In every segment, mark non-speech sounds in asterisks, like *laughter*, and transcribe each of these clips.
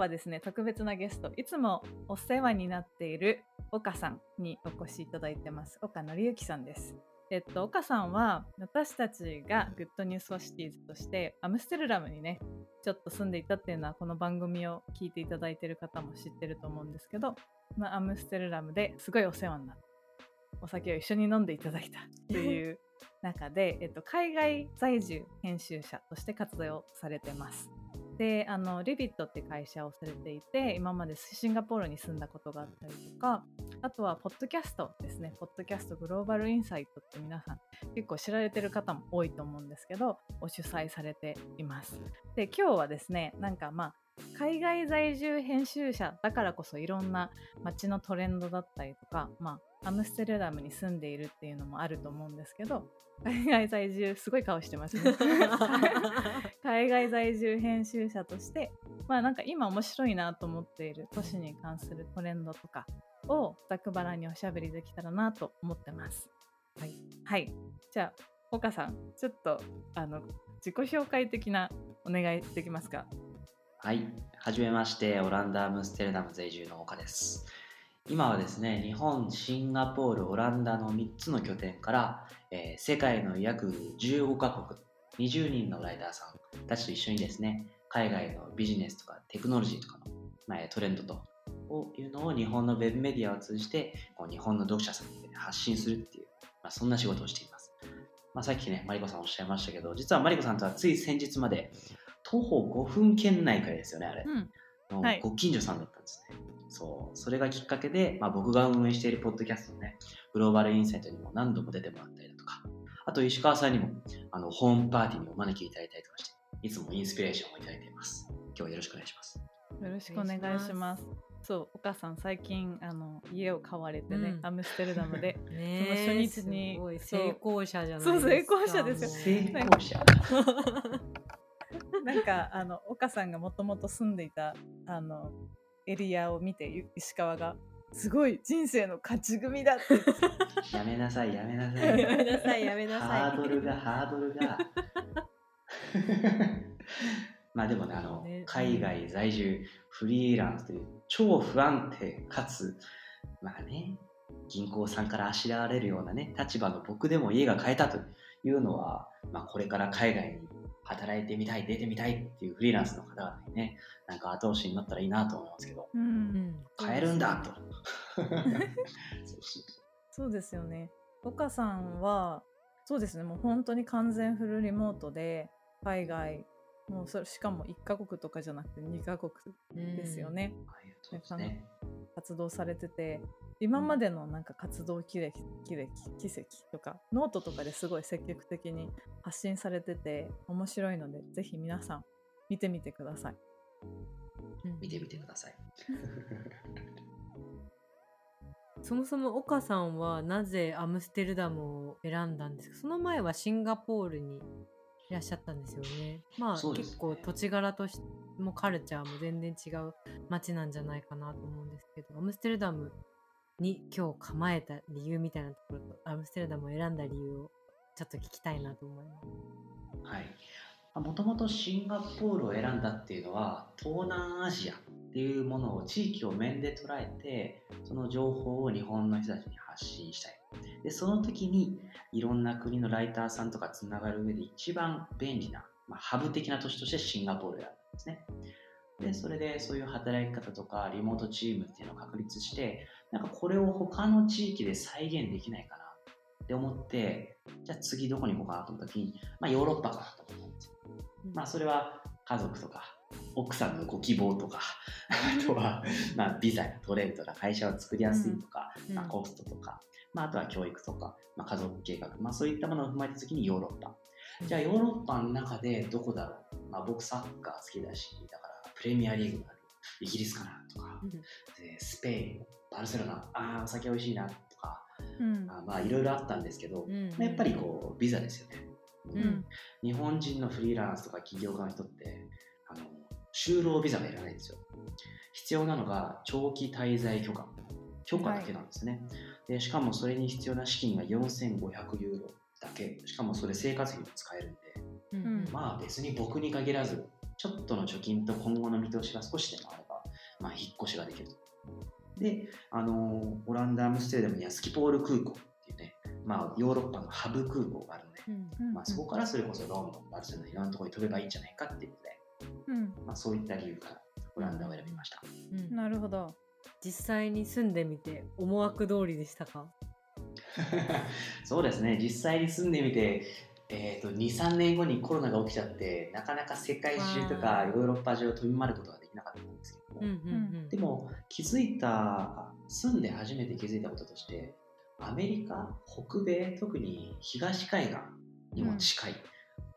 はですね特別なゲストいつもお世話になっている岡さんにお越しいただいてます岡紀之さんですえっと、岡さんは私たちが Good News for Cities としてアムステルダムにねちょっと住んでいたっていうのはこの番組を聞いていただいている方も知ってると思うんですけど、まあ、アムステルダムですごいお世話になってお酒を一緒に飲んでいただいたという *laughs* 中で、えっと、海外在住編集者として活動されてます。であのリビットって会社をされていて今までシンガポールに住んだことがあったりとかあとはポッドキャストですね。ポッドキャストグローバルインサイトって皆さん結構知られてる方も多いと思うんですけどを主催されています。で今日はですねなんかまあ海外在住編集者だからこそいろんな街のトレンドだったりとか、まあ、アムステルダムに住んでいるっていうのもあると思うんですけど *laughs* 海外在住すごい顔してますね。*laughs* 海外在住編集者としてまあなんか今面白いなと思っている都市に関するトレンドとかをざくばらにおしゃべりできたらなと思ってます。はい、はい、じゃあ岡さんちょっとあの自己紹介的なお願いできますか？はい。はじめましてオランダアムステルダム在住の岡です今はですね、日本、シンガポール、オランダの3つの拠点から、えー、世界の約15カ国、20人のライダーさんたちと一緒にですね、海外のビジネスとかテクノロジーとかの、まあ、トレンドというのを日本のウェブメディアを通じてこう日本の読者さんに発信するっていう、まあ、そんな仕事をしています。まあ、さっきね、マリコさんおっしゃいましたけど、実はマリコさんとはつい先日まで徒歩5分圏内からですよね、あれ。うんのご近所さんだったんですね。はい、そう。それがきっかけで、まあ、僕が運営しているポッドキャストのね、グローバルインサイトにも何度も出てもらったりだとか、あと石川さんにもあのホームパーティーにお招きいただいたりとかして、いつもインスピレーションをいただいています。今日はよろしくお願いします。よろしくお願いします。そうお母さん最近あの家を買われてね、うん、アムステルダムでね、*laughs* その初日に成功者じゃないですかそう成功者ですよ成功者なんか *laughs* あの岡さんがもともと住んでいたあのエリアを見て石川がすごい人生の勝ち組だって。やめなさいやめなさい。やめなさいやめなさい。ハードルがハードルが。*laughs* まあでもねあの、ね、海外在住フリーランスという超不安定かつまあね銀行さんからあしらわれるようなね立場の僕でも家が買えたというのは、まあ、これから海外に働いてみたい、出てみたいっていうフリーランスの方々にね、なんか後押しになったらいいなと思いますけど、うんうん、変えるんだと。そうですよね。岡さんは、そうですね、もう本当に完全フルリモートで、海外、もうそれしかも1カ国とかじゃなくて2カ国ですよね。うん、ね活動されてて、今までのなんか活動記歴記歴奇跡とかノートとかですごい積極的に発信されてて面白いのでぜひ皆さん見てみてください。見てみてください。*laughs* そもそも岡さんはなぜアムステルダムを選んだんですか？その前はシンガポールにいらっしゃったんですよね。まあ、ね、結構土地柄としてもカルチャーも全然違う街なんじゃないかなと思うんですけどアムステルダムに今日構えた理由みたいなところとアムステルダムを選んだ理由をちょっと聞きたいなと思います。はいもともとシンガポールを選んだっていうのは東南アジアっていうものを地域を面で捉えてその情報を日本の人たちに発信したいでその時にいろんな国のライターさんとかつながる上で一番便利な、まあ、ハブ的な都市としてシンガポールを選んだんですねでそれでそういう働き方とかリモートチームっていうのを確立してなんかこれを他の地域で再現できないかなって思って、じゃあ次どこに行こうかなと思った時に、まあヨーロッパかなと思ったんですよ。まあそれは家族とか、奥さんのご希望とか、あとは、まあ、ビザが取れるとか、会社を作りやすいとか、うん、まあ、コストとか、まあ、あとは教育とか、まあ、家族計画、まあ、そういったものを踏まえたときにヨーロッパ。じゃあヨーロッパの中でどこだろう、まあ、僕サッカー好きだし、だからプレミアリーグがある。イギリスかなとか、でスペイン、バルセロナ、ああ、お酒美味しいなとか、うん、あまあいろいろあったんですけど、うん、やっぱりこう、ビザですよね、うん。日本人のフリーランスとか起業家の人って、就労ビザがいらないんですよ。必要なのが長期滞在許可。許可だけなんですね。はい、でしかもそれに必要な資金が4500ユーロだけ。しかもそれ生活費も使えるんで、うん、まあ別に僕に限らず、ちょっとの貯金と今後の見通しが少しでもあれば、まあ、引っ越しができると。で、あのオランダ・アムステルダムにはスキポール空港っていうね、まあ、ヨーロッパのハブ空港があるので、うんまあ、そこからそれこそロンドン、バルセロナ、いろんなところに飛べばいいんじゃないかっていうことで、うん。まあ、そういった理由からオランダを選びました。うん。なるほど。実際に住んでみて思惑通りでしたか？*laughs* そうですね、実際に住んでみて、えー、と2、3年後にコロナが起きちゃって、なかなか世界中とかヨーロッパ中を飛び回ることができなかったんですけども、ん。でも気づいた、住んで初めて気づいたこととして、アメリカ、北米、特に東海岸にも近い。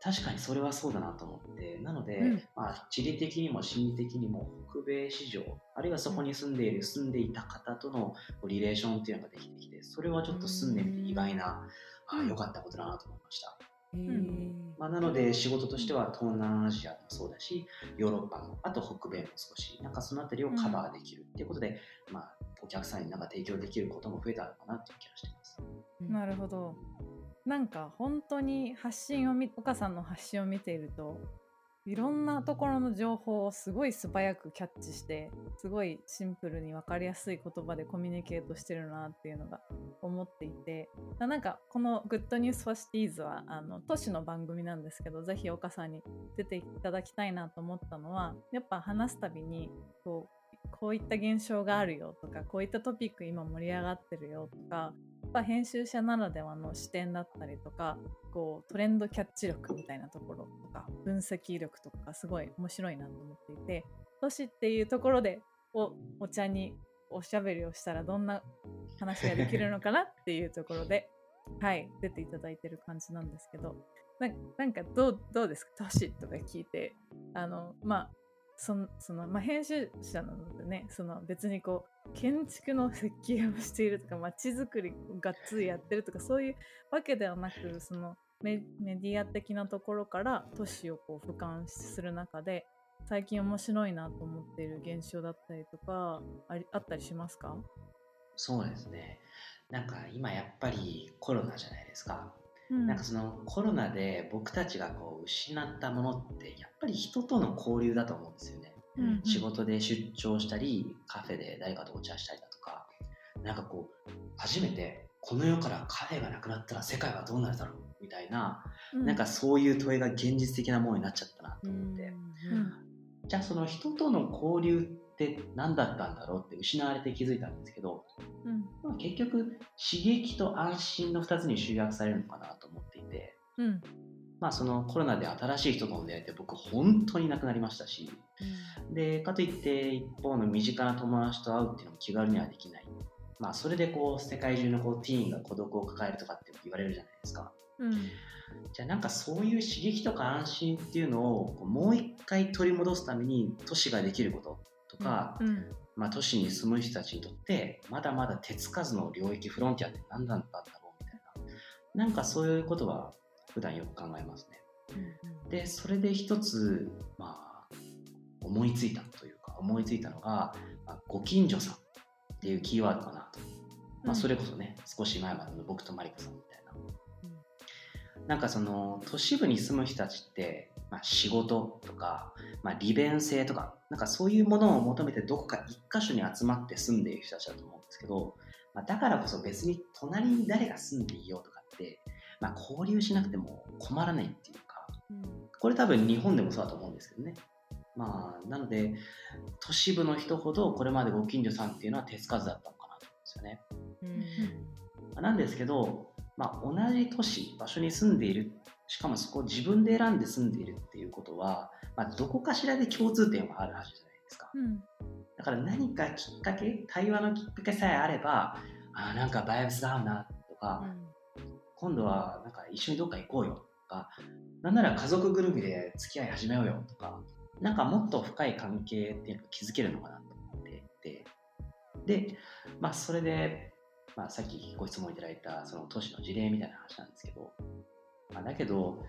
確かにそれはそうだなと思って、なので、うん。まあ、地理的にも心理的にも北米市場、あるいはそこに住んでいる、住んでいた方とのリレーションっていうのができてきて、それはちょっと住んでみて意外な、あうん。良かったことだなと思いました。まあ、なので仕事としては東南アジアもそうだしヨーロッパもあと北米も少しなんかそのあたりをカバーできるっていうことで、まあ、お客さんになんか提供できることも増えたのかなっていう気がしています。なるほど。なんか本当に発信を見岡さんの発信を見ているといろんなところの情報をすごい素早くキャッチしてすごいシンプルに分かりやすい言葉でコミュニケートしてるなっていうのが思っていてなんかこの「 Good News for Cities はあの都市の番組なんですけどぜひ岡さんに出ていただきたいなと思ったのはやっぱ話すたびにこうこういった現象があるよとかこういったトピック今盛り上がってるよとかぱ編集者ならではの視点だったりとかこうトレンドキャッチ力みたいなところとか分析力とかがすごい面白いなと思っていて都市っていうところでおお茶におしゃべりをしたらどんな話ができるのかなっていうところで *laughs* はい出ていただいてる感じなんですけどななんかどうどうですか？都市とか聞いてあのまあそのその、まあ、編集者なのでねその別にこう建築の設計をしているとか街づくりをがっつりやってるとかそういうわけではなくそのメメディア的なところから都市をこう俯瞰する中で最近面白いなと思っている現象だったりとかありあったりしますか？そうですね。なんか今やっぱりコロナじゃないですか。うんなんかそのコロナで僕たちがこう失ったものってやっぱり人との交流だと思うんですよね。うんうん。仕事で出張したりカフェで誰かとお茶したりだとかなんかこう初めてこの世からカフェがなくなったら世界はどうなるだろうみたいな、うん。なんかそういう問いが現実的なものになっちゃったなと思って、うん。じゃあその人との交流って何だったんだろうって失われて気づいたんですけど、うん。まあ結局刺激と安心の2つに集約されるのかなと思っていて、うんまあ、そのコロナで新しい人との出会いって僕本当になくなりましたしでかといって一方の身近な友達と会うっていうのも気軽にはできない、まあ、それでこう世界中のこうティーンが孤独を抱えるとかって言われるじゃないですか。うん。じゃあなんかそういう刺激とか安心っていうのをもう一回取り戻すために都市ができることとか、うん。まあ、都市に住む人たちにとってまだまだ手つかずの領域フロンティアって何なんだろうみたいな。なんかそういうことは普段よく考えますね。でそれで一つ、まあ、思いついたというか思いついたのが、まあ、ご近所さんっていうキーワードかなと、まあ、それこそね、少し前までの僕とマリコさんみたいな、なんかその都市部に住む人たちって、まあ、仕事とか、まあ、利便性とかなんかそういうものを求めてどこか一箇所に集まって住んでいる人たちだと思うんですけど、まあ、だからこそ別に隣に誰が住んでいようとかって、まあ、交流しなくても困らないっていうかこれ多分日本でもそうだと思うんですけどね。まあ、なので、都市部の人ほどこれまでご近所さんっていうのは手つかずだったのかなと思うんですよね。まあなんですけど、まあ、同じ都市、場所に住んでいる、しかもそこを自分で選んで住んでいるっていうことは、まあ、どこかしらで共通点はあるはずじゃないですか。うんだから何かきっかけ、対話のきっかけさえあれば、あーなんかバイブス合うなとか、今度はなんか一緒にどっか行こうよとか、なんなら家族ぐるみで付き合い始めようよとか、なんかもっと深い関係っていうのを築けるのかなと思っていて、で、まあそれで、まあさっきご質問いただいたその都市の事例みたいな話なんですけど、まあ、だけど、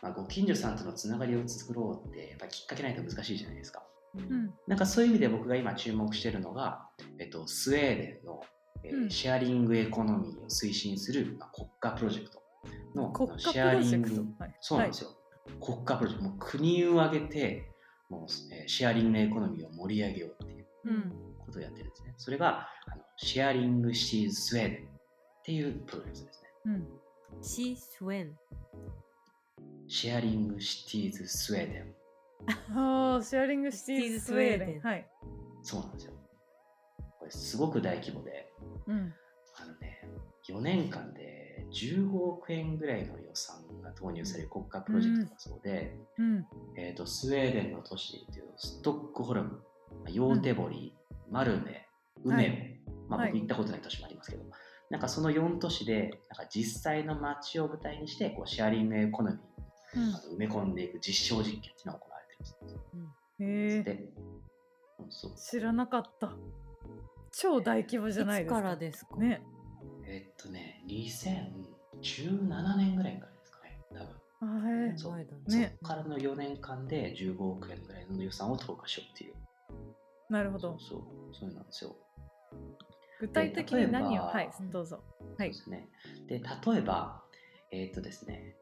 まあ、ご近所さんとのつながりを作ろうってやっぱりきっかけないと難しいじゃないですか。うんなんかそういう意味で僕が今注目しているのが、えっと、スウェーデンの、えーうんシェアリングエコノミーを推進する、まあ、国家プロジェクトのシェアリングはいそうなんですよ、国家プロジェクトもう国を挙げてもう、えーシェアリングエコノミーを盛り上げようっていう、ことをやってるんですね。それがあのシェアリングシティーズスウェーデンっていうプロジェクトですね。うん、シースウェン。シェアリングシティーズスウェーデン。*laughs* ああ、シェアリングシティーズスウェーデン。はい。そうなんですよ。これすごく大規模で、うん。あのね、4年間で15億円ぐらいの予算が投入される国家プロジェクトだそうで、うん。えー、とスウェーデンの都市でいうとストックホルム、まあヨーテボリ、マルメ、ウメオ、まあ、はい僕行ったことない都市もありますけど、なんかその4都市でなんか実際の街を舞台にしてこうシェアリングエコノミーにあの埋め込んでいく実証実験っていうのが行われてるんです。うんそう知らなかった。超大規模じゃないですか。いつからですか？ね。えっとね、2017年ぐらいからですかね、多分。あへえ。そう前だねそこからの4年間で15億円ぐらいの予算を投下しようっていう。なるほど。そうそう、そうなんですよ。具体的に何を、はい、どうぞ。はいですね。で、例えば、えーっとですね、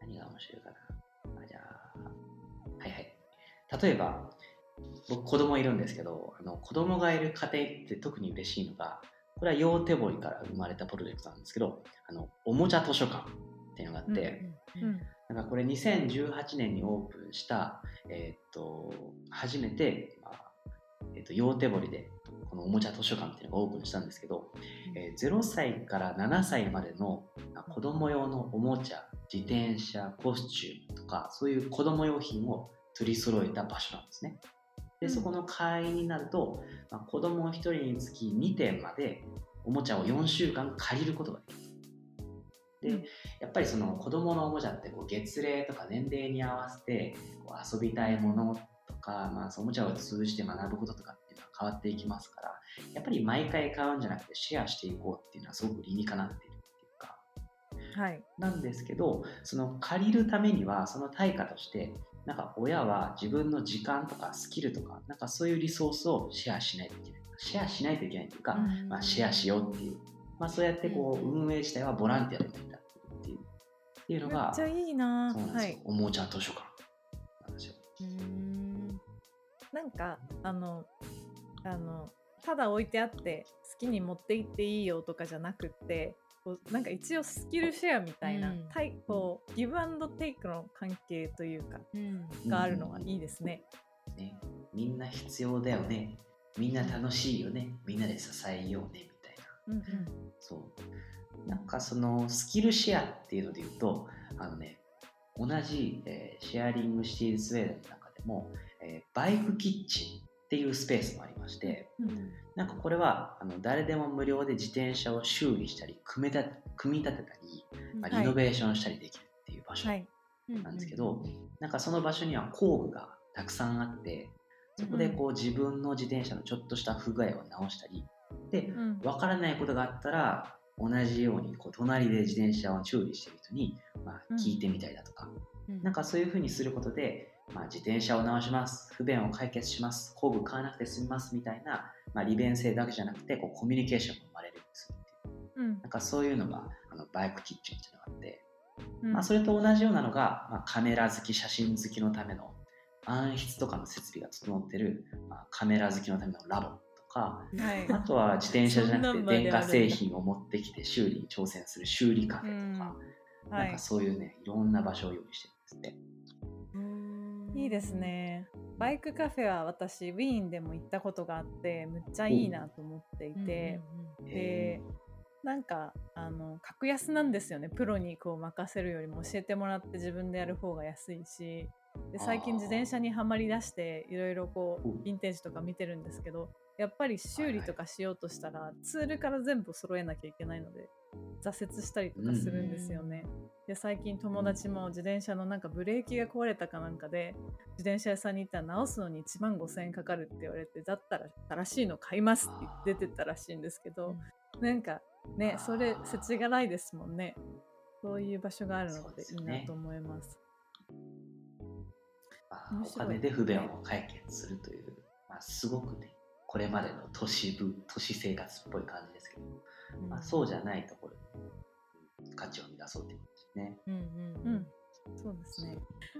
何が面白いかな。あじゃあ、はいはい。例えば、僕、子供いるんですけど、あの子供がいる家庭って特に嬉しいのが、これはヨーテボリから生まれたプロジェクトなんですけど、あのおもちゃ図書館っていうのがあって、うんうん。なんかこれ2018年にオープンした、えーっと、初めて、まあえーっと、ヨーテボリでこのおもちゃ図書館っていうのがオープンしたんですけど、えー0歳から7歳までのあ子供用のおもちゃ、自転車、コスチュームとか、そういう子供用品を取り揃えた場所なんですね。で、うんそこの会員になると、まあ、子供1人につき2点までおもちゃを4週間借りることができます。で、うんやっぱりその子供のおもちゃってこう月齢とか年齢に合わせてこう遊びたいものとか、まあ、そのおもちゃを通じて学ぶこととかっていうのは変わっていきますからやっぱり毎回買うんじゃなくてシェアしていこうっていうのはすごく理にかなっているっていうかはい。なんですけどその借りるためにはその対価としてなんか親は自分の時間とかスキルとかなんかそういうリソースをシェアしないといけない。シェアしないといけないというか、うん。まあ、シェアしようっていう、まあ、そうやってこう運営自体はボランティアで成り立ってるっていう。っていうのがめっちゃいいな。そうなんですよ、はい。おもちゃ図書館なんですよ。うん。なんか、あの、あの、ただ置いてあって、好きに持って行っていいよとかじゃなくって、こうなんか一応スキルシェアみたいな、うんタイこうギブアンドテイクの関係というかうんがあるのがいいですね。ね、みんな必要だよね。みんな楽しいよね。みんなで支えようね。みたいな。うんそう。なんかそのスキルシェアっていうので言うと、あのね、同じ、えーシェアリングシティーズスウェーデンの中でも、えーバイクキッチンっていうスペースもありまして、うん。なんかこれはあの誰でも無料で自転車を修理したり、組み立て組み立てたり、まあはい。リノベーションしたりできるっていう場所はい。なんですけど、なんかその場所には工具がたくさんあって、そこでこう自分の自転車のちょっとした不具合を直したり、で、うん。わからないことがあったら、同じようにこう隣で自転車を修理してる人に、まあ、うん。聞いてみたりだとか、うん。なんかそういうふうにすることで、まあ、自転車を直します、不便を解決します、工具買わなくて済みますみたいな、まあ、利便性だけじゃなくてこうコミュニケーションも生まれるんですう。うん。なんかそういうのがあのバイクキッチンっていうのがあって、うん。まあ、それと同じようなのが、まあ、カメラ好き、写真好きのための暗室とかの設備が整ってる、まあ、カメラ好きのためのラボとか、はい。あとは自転車じゃなくて電化製品を持ってきて修理に挑戦する修理カフェとか、はい。なんか。そういうね、いろんな場所を用意してるんですって。うんいいですね。バイクカフェは私ウィーンでも行ったことがあってむっちゃいいなと思っていて、でなんかあの格安なんですよね。プロにこう任せるよりも教えてもらって自分でやる方が安いし。で最近自転車にはまりだしていろいろこううん。ヴィンテージとか見てるんですけどやっぱり修理とかしようとしたらツールから全部揃えなきゃいけないので挫折したりとかするんですよね。で最近友達も自転車のなんかブレーキが壊れたかなんかで自転車屋さんに行ったら直すのに1万5000円かかるって言われてだったら新しいの買いますって出てったらしいんですけど、なんかねそれ世知辛いですもんね。そういう場所があるのっていいなと思います。まあお金で不便を解決するという、まあ、すごくね、これまでの都市部、都市生活っぽい感じですけど、まあ、そうじゃないところに価値を生み出そうということですね。うんうんうん、そうですね。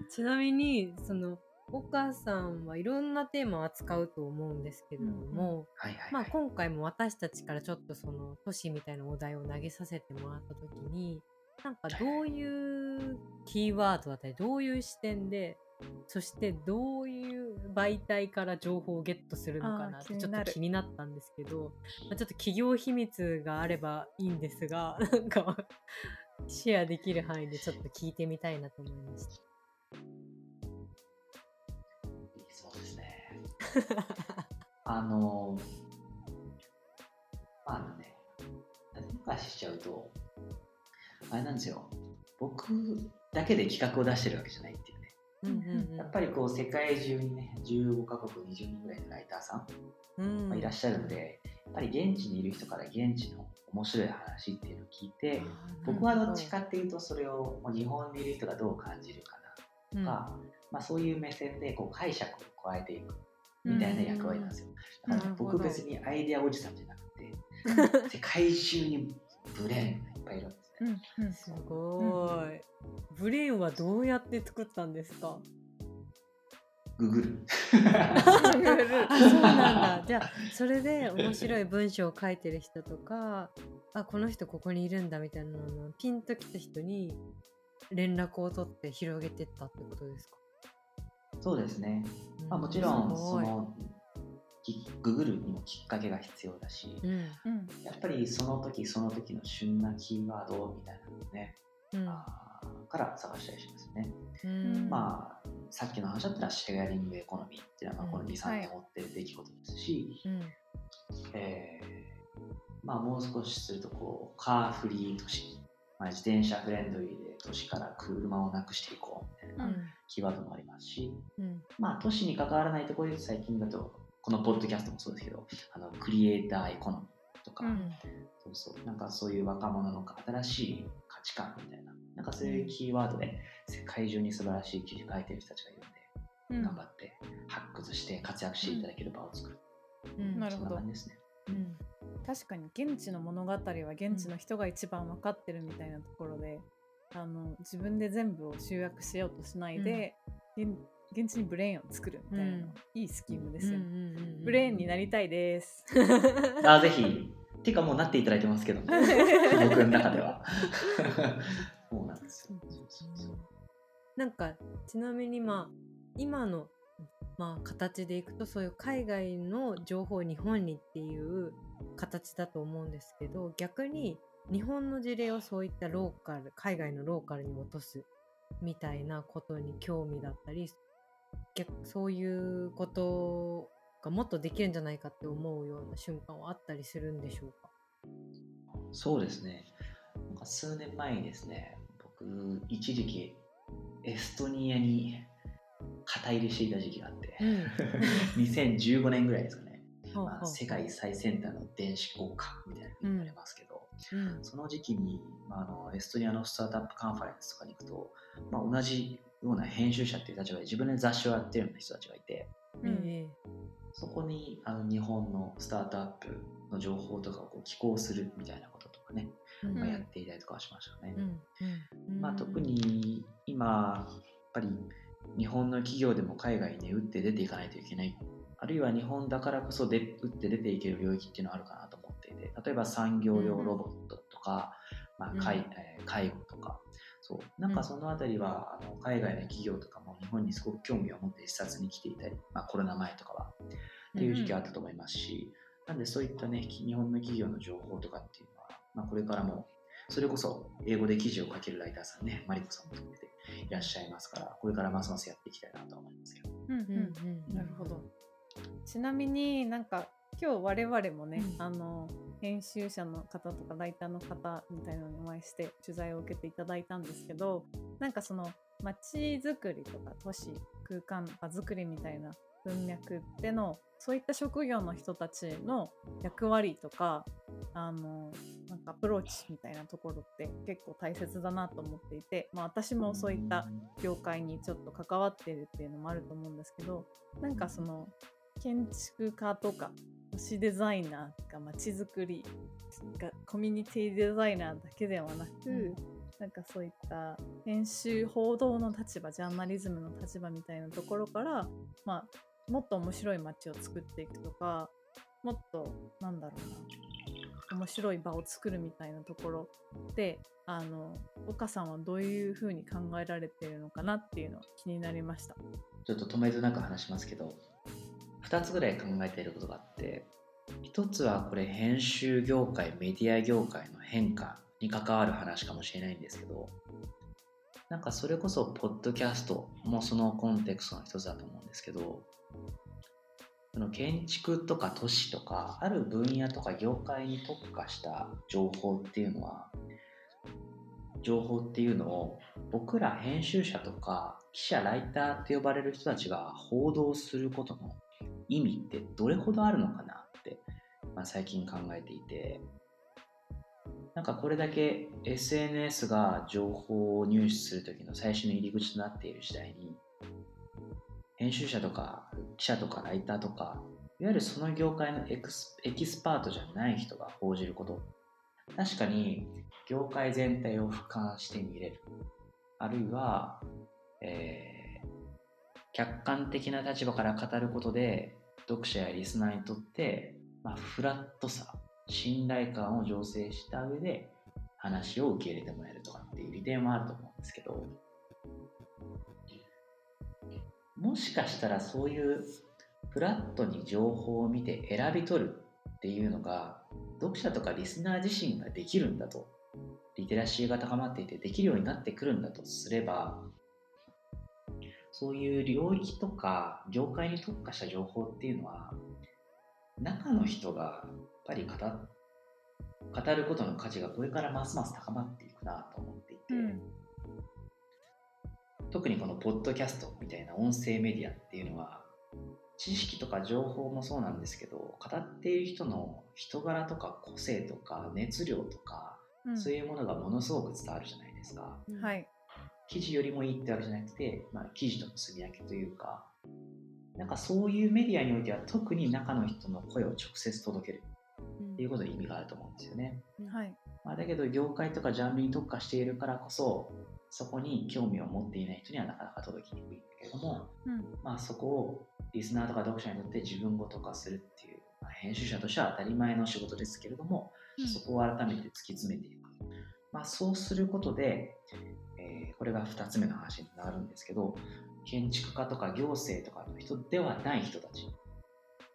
ちなみにその岡さんはいろんなテーマを扱うと思うんですけれども、はいはい、はい、まあ、今回も私たちからちょっとその都市みたいなお題を投げさせてもらった時になんかどういうキーワードだったりどういう視点でそしてどういう媒体から情報をゲットするのかなってちょっと気になったんですけど、まあ、ちょっと企業秘密があればいいんですが *laughs* なんかシェアできる範囲でちょっと聞いてみたいなと思いました。そうですね。*laughs* あの、まあね、昔しちゃうと、あれなんですよ。僕だけで企画を出してるわけじゃないっていうやっぱりこう世界中にね15カ国20人ぐらいのライターさんがいらっしゃるので、やっぱり現地にいる人から現地の面白い話っていうのを聞いて僕はどっちかっていうとそれを日本にいる人がどう感じるかなとか、うん、まあ、そういう目線でこう解釈を加えていくみたいな役割なんですよ。だから、ね、僕別にアイデアおじさんじゃなくて *laughs* 世界中にブレーンがいっぱいいるうん、すごい、ブレーンはどうやって作ったんですか？ググる。*laughs* そうなんだ。じゃあそれで面白い文章を書いてる人とか、あこの人ここにいるんだみたいなのをピンときた人に連絡を取って広げてったってことですか？そうですね。まあもちろんそのググるにもきっかけが必要だし、うん、やっぱりその時その時の旬なキーワードみたいなのね、うん、あから探したりしますね。まあさっきの話だったらシェアリングエコノミーっていうのはこの2、3年追ってる出来事ですし、えー、まあ、もう少しするとこうカーフリー都市、まあ、自転車フレンドリーで都市から車をなくしていこうみたいなキーワードもありますし、うん、まあ、都市に関わらないところで最近だとこのポッドキャストもそうですけどあのクリエイターエコノミーとか、うん、そうそうなんかそういう若者の新しい価値観みたいななんかそういうキーワードで世界中に素晴らしい記事書いてる人たちがいるんで、頑張って発掘して活躍していただける場を作る。うん、なるほど。ですね。うん、確かに現地の物語は現地の人が一番分かってるみたいなところで、うん、あの自分で全部を集約しようとしないで、うん、現地にブレーンを作るみたいな、うん、いいスキームですよ、ブレーンになりたいです。*laughs* あぜひ。っていうかもうなっていただいてますけど、ね、*laughs* 僕の中では。*laughs* そうなんですよ。なんかちなみにまあ今のまあ形でいくとそういう海外の情報を日本にっていう形だと思うんですけど逆に日本の事例をそういったローカル海外のローカルに落とすみたいなことに興味だったり逆そういうことがもっとできるんじゃないかって思うような瞬間はあったりするんでしょうか？そうですね。なんか数年前にですね僕一時期エストニアに肩入れしていた時期があって、うん、*laughs* 2015年ぐらいですかね、*laughs* まあ、世界最先端の電子交換みたいなふうに言われますけど、うん、その時期に、まあ、あのエストニアのスタートアップカンファレンスとかに行くと、まあ、同じような編集者っていう立場で自分で雑誌をやってるような人たちがいて、うん、そこにあの日本のスタートアップの情報とかをこう寄稿するみたいなこととかね、まあ、やっていたりとかしましたね。まあ、特に今やっぱり日本の企業でも海外に打って出ていかないといけない。あるいは日本だからこそで打って出ていける領域っていうのはあるかなと思っていて例えば産業用ロボットとか、まあ介え介護とか。そう。なんかその辺りは、あの海外の企業とかも日本にすごく興味を持って視察に来ていたり、まあ、コロナ前とかは。っていう時期があったと思いますし、なんでそういったね日本の企業の情報とかっていうのは、まあ、これからもそれこそ英語で記事を書けるライターさんねマリコさんも含めていらっしゃいますからこれからますますやっていきたいなと思いますけど。うんうんうん、なるほど。ちなみになんか今日我々もね、うん、あの編集者の方とかライターの方みたいなのにお会いして取材を受けていただいたんですけどなんかその街づくりとか都市空間場づくりみたいな文脈でのそういった職業の人たちの役割とかあのなんかアプローチみたいなところって結構大切だなと思っていて、まあ、私もそういった業界にちょっと関わってるっていうのもあると思うんですけどなんかその建築家とか都市デザイナーとか街づくりがコミュニティデザイナーだけではなく、なんかそういった編集報道の立場ジャーナリズムの立場みたいなところから、まあ、もっと面白い街を作っていくとかもっとなんだろうな面白い場を作るみたいなところであの岡さんはどういうふうに考えられているのかなっていうのは気になりました。ちょっと止めずなく話しますけど2つぐらい考えていることがあって1つはこれ編集業界メディア業界の変化に関わる話かもしれないんですけどなんかそれこそポッドキャストもそのコンテクストの一つだと思うんですけどその建築とか都市とかある分野とか業界に特化した情報っていうのは情報っていうのを僕ら編集者とか記者ライターって呼ばれる人たちが報道することの意味ってどれほどあるのかなって、まあ、最近考えていて。なんかこれだけ SNS が情報を入手する時の最初の入り口となっている時代に編集者とか記者とかライターとかいわゆるその業界のエクスエキスパートじゃない人が報じること。確かに業界全体を俯瞰して見れる。あるいは、えー、客観的な立場から語ることで読者やリスナーにとって、まあ、フラットさ信頼感を醸成した上で話を受け入れてもらえるとかっていう利点はあると思うんですけどもしかしたらそういうフラットに情報を見て選び取るっていうのが読者とかリスナー自身ができるんだとリテラシーが高まっていてできるようになってくるんだとすればそういう領域とか業界に特化した情報っていうのは中の人がぱり語語ることの価値がこれからますます高まっていくなと思っていて、うん、特にこのポッドキャストみたいな音声メディアっていうのは知識とか情報もそうなんですけど語っている人の人柄とか個性とか熱量とか、うん、そういうものがものすごく伝わるじゃないですか。はい、記事よりもいいってわけじゃなくて、まあ、記事との積み上げというかなんかそういうメディアにおいては特に中の人の声を直接届けるっていうことに意味があると思うんですよね。はい。まあ、だけど業界とかジャンルに特化しているからこそそこに興味を持っていない人にはなかなか届きにくいんだけれども、うん、まあ、そこをリスナーとか読者にとって自分ごと化するっていう、まあ、編集者としては当たり前の仕事ですけれども、うん、そこを改めて突き詰めていく、まあ、そうすることで、えー、これが2つ目の話になるんですけど建築家とか行政とかの人ではない人たち。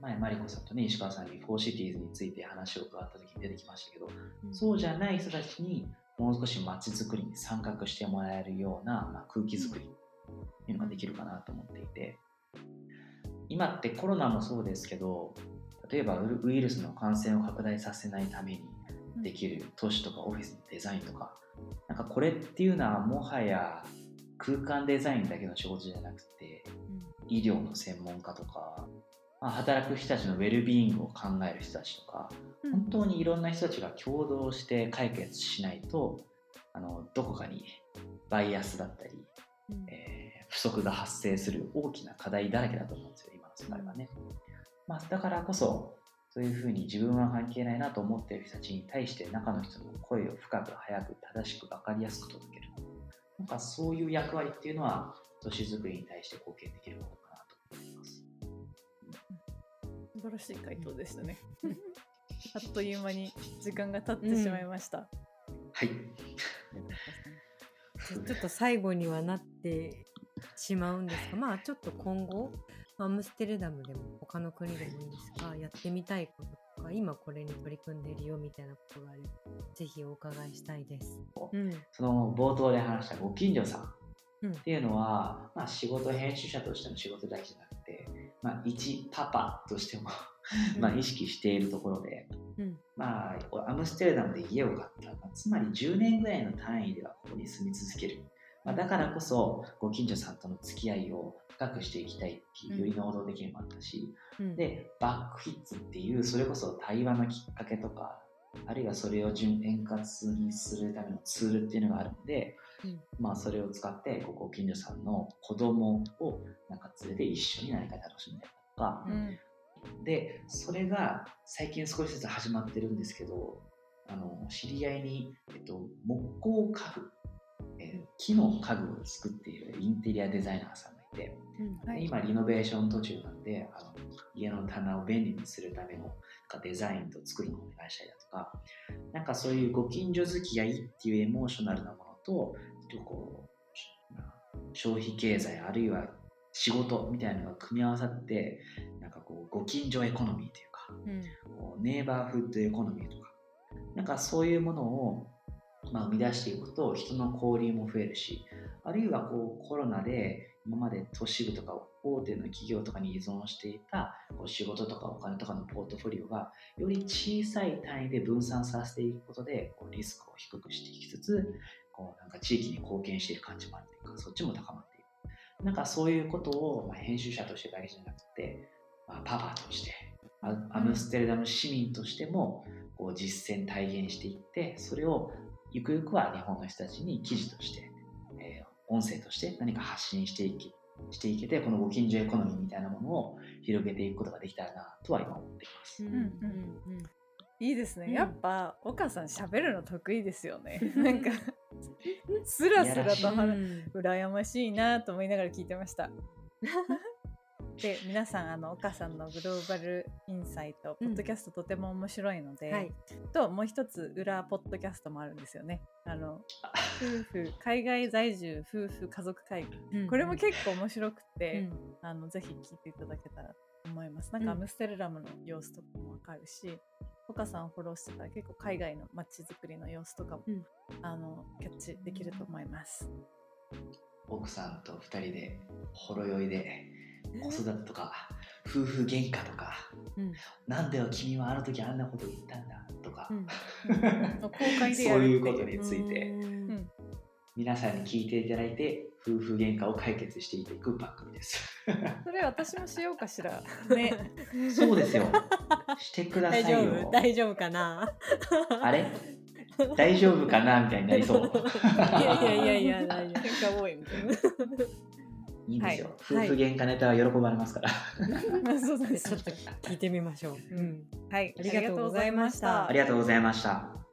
前、マリコさんとね、石川さんに for Cities について話を伺った時に出てきましたけど、うん、そうじゃない人たちにもう少し街づくりに参画してもらえるような、まあ、空気づくりっていうのができるかなと思っていて、今ってコロナもそうですけど、例えばウイルスの感染を拡大させないためにできる都市とかオフィスのデザインとか、なんかこれっていうのはもはや空間デザインだけの仕事じゃなくて、医療の専門家とかまあ、働く人たちのウェルビーイングを考える人たちとか、うん、本当にいろんな人たちが共同して解決しないとあのどこかにバイアスだったり、うん、えー、不足が発生する大きな課題だらけだと思うんですよ今の世界はね、まあ、だからこそそういうふうに自分は関係ないなと思っている人たちに対して中の人の声を深く早く正しく分かりやすく届けるなんかそういう役割っていうのは都市づくりに対して貢献できること晴らしい回答でしたね。あっという間に時間が経ってしまいました。うん、はい。ちょっと最後にはなってしまうんですが、まあちょっと今後、アムステルダムでも他の国でもいいんですが、やってみたいこととか、今これに取り組んでいるよみたいなことがあれば、ぜひお伺いしたいです。うん、その冒頭で話したご近所さん。っていうのは、うん、まあ、仕事編集者としての仕事だけじゃなくて、まあ、一パパとしてもまあ意識しているところで、うん、まあ、アムステルダムで家を買った、まあ、つまり10年ぐらいの単位ではここに住み続ける。まあ、だからこそ、ご近所さんとの付き合いを深くしていきたいっていうより能動的にもあったし、うん、で、バックヒッツっていう、それこそ対話のきっかけとか、あるいはそれを順円滑にするためのツールっていうのがあるので、うん、まあそれを使ってご近所さんの子供をなんか連れて一緒に何か楽しんだりとか、うん、でそれが最近少しずつ始まってるんですけどあの知り合いに、えっと、木工家具えー木の家具を作っているインテリアデザイナーさんがいて、うんはい。今リノベーション途中なんであの家の棚を便利にするためのなんかデザインと作りのお願いしたりだとかなんかそういうご近所付き合いっていうエモーショナルなものとこうまあ消費経済あるいは仕事みたいなのが組み合わさってなんかこうご近所エコノミーというかうん。ネイバーフッドエコノミーとかなんかそういうものを、まあ、生み出していくと人の交流も増えるしあるいはこうコロナで今まで都市部とか大手の企業とかに依存していたこう仕事とかお金とかのポートフォリオがより小さい単位で分散させていくことでこうリスクを低くしていきつつこうなんか地域に貢献している感じもあるというかそっちも高まっているなんかそういうことを、まあ、編集者としてだけじゃなくて、まあ、パパとしてアムステルダム市民としてもこう実践体現していってそれをゆくゆくは日本の人たちに記事として、えー音声として何か発信していきしていけてこのご近所エコノミーみたいなものを広げていくことができたらなとは今思っています。うんうんうんいいですね、うん。やっぱ岡さん喋るの得意ですよね。*laughs* なんかスラスラと羨ましいなと思いながら聞いてました。*laughs* で皆さんあの岡さんのグローバルインサイト、うん。ポッドキャストとても面白いので、はい。ともう一つ裏ポッドキャストもあるんですよね。あの夫婦海外在住夫婦家族会議。うんこれも結構面白くて、うん。あのぜひ聞いていただけたらと思います。なんかうん。アムステルダムの様子とかもわかるし、岡さんをフォローしてたら結構海外の街づくりの様子とかも、うん。あのキャッチできると思います。奥さんと2人でほろ酔いで子育てとか夫婦喧嘩とかうんなんだよ君はあの時あんなこと言ったんだとか、うん *laughs* 公開でやそうるっていうことについてうんうん皆さんに聞いていただいて夫婦喧嘩を解決していく番組です。それ私もしようかしら。ね。そうですよ。してくださいよ大丈夫。大丈夫かなあれ？大丈夫かな？みたいになりそう。*laughs* いやいやいやいや *laughs* 大丈喧嘩多いみたいな。いいんですよ。はい夫婦喧嘩ネタは喜ばれますから。*laughs* そうです夫ちょっと聞いてみましょう、うん、はい。ありがとうございましたありがとうございました。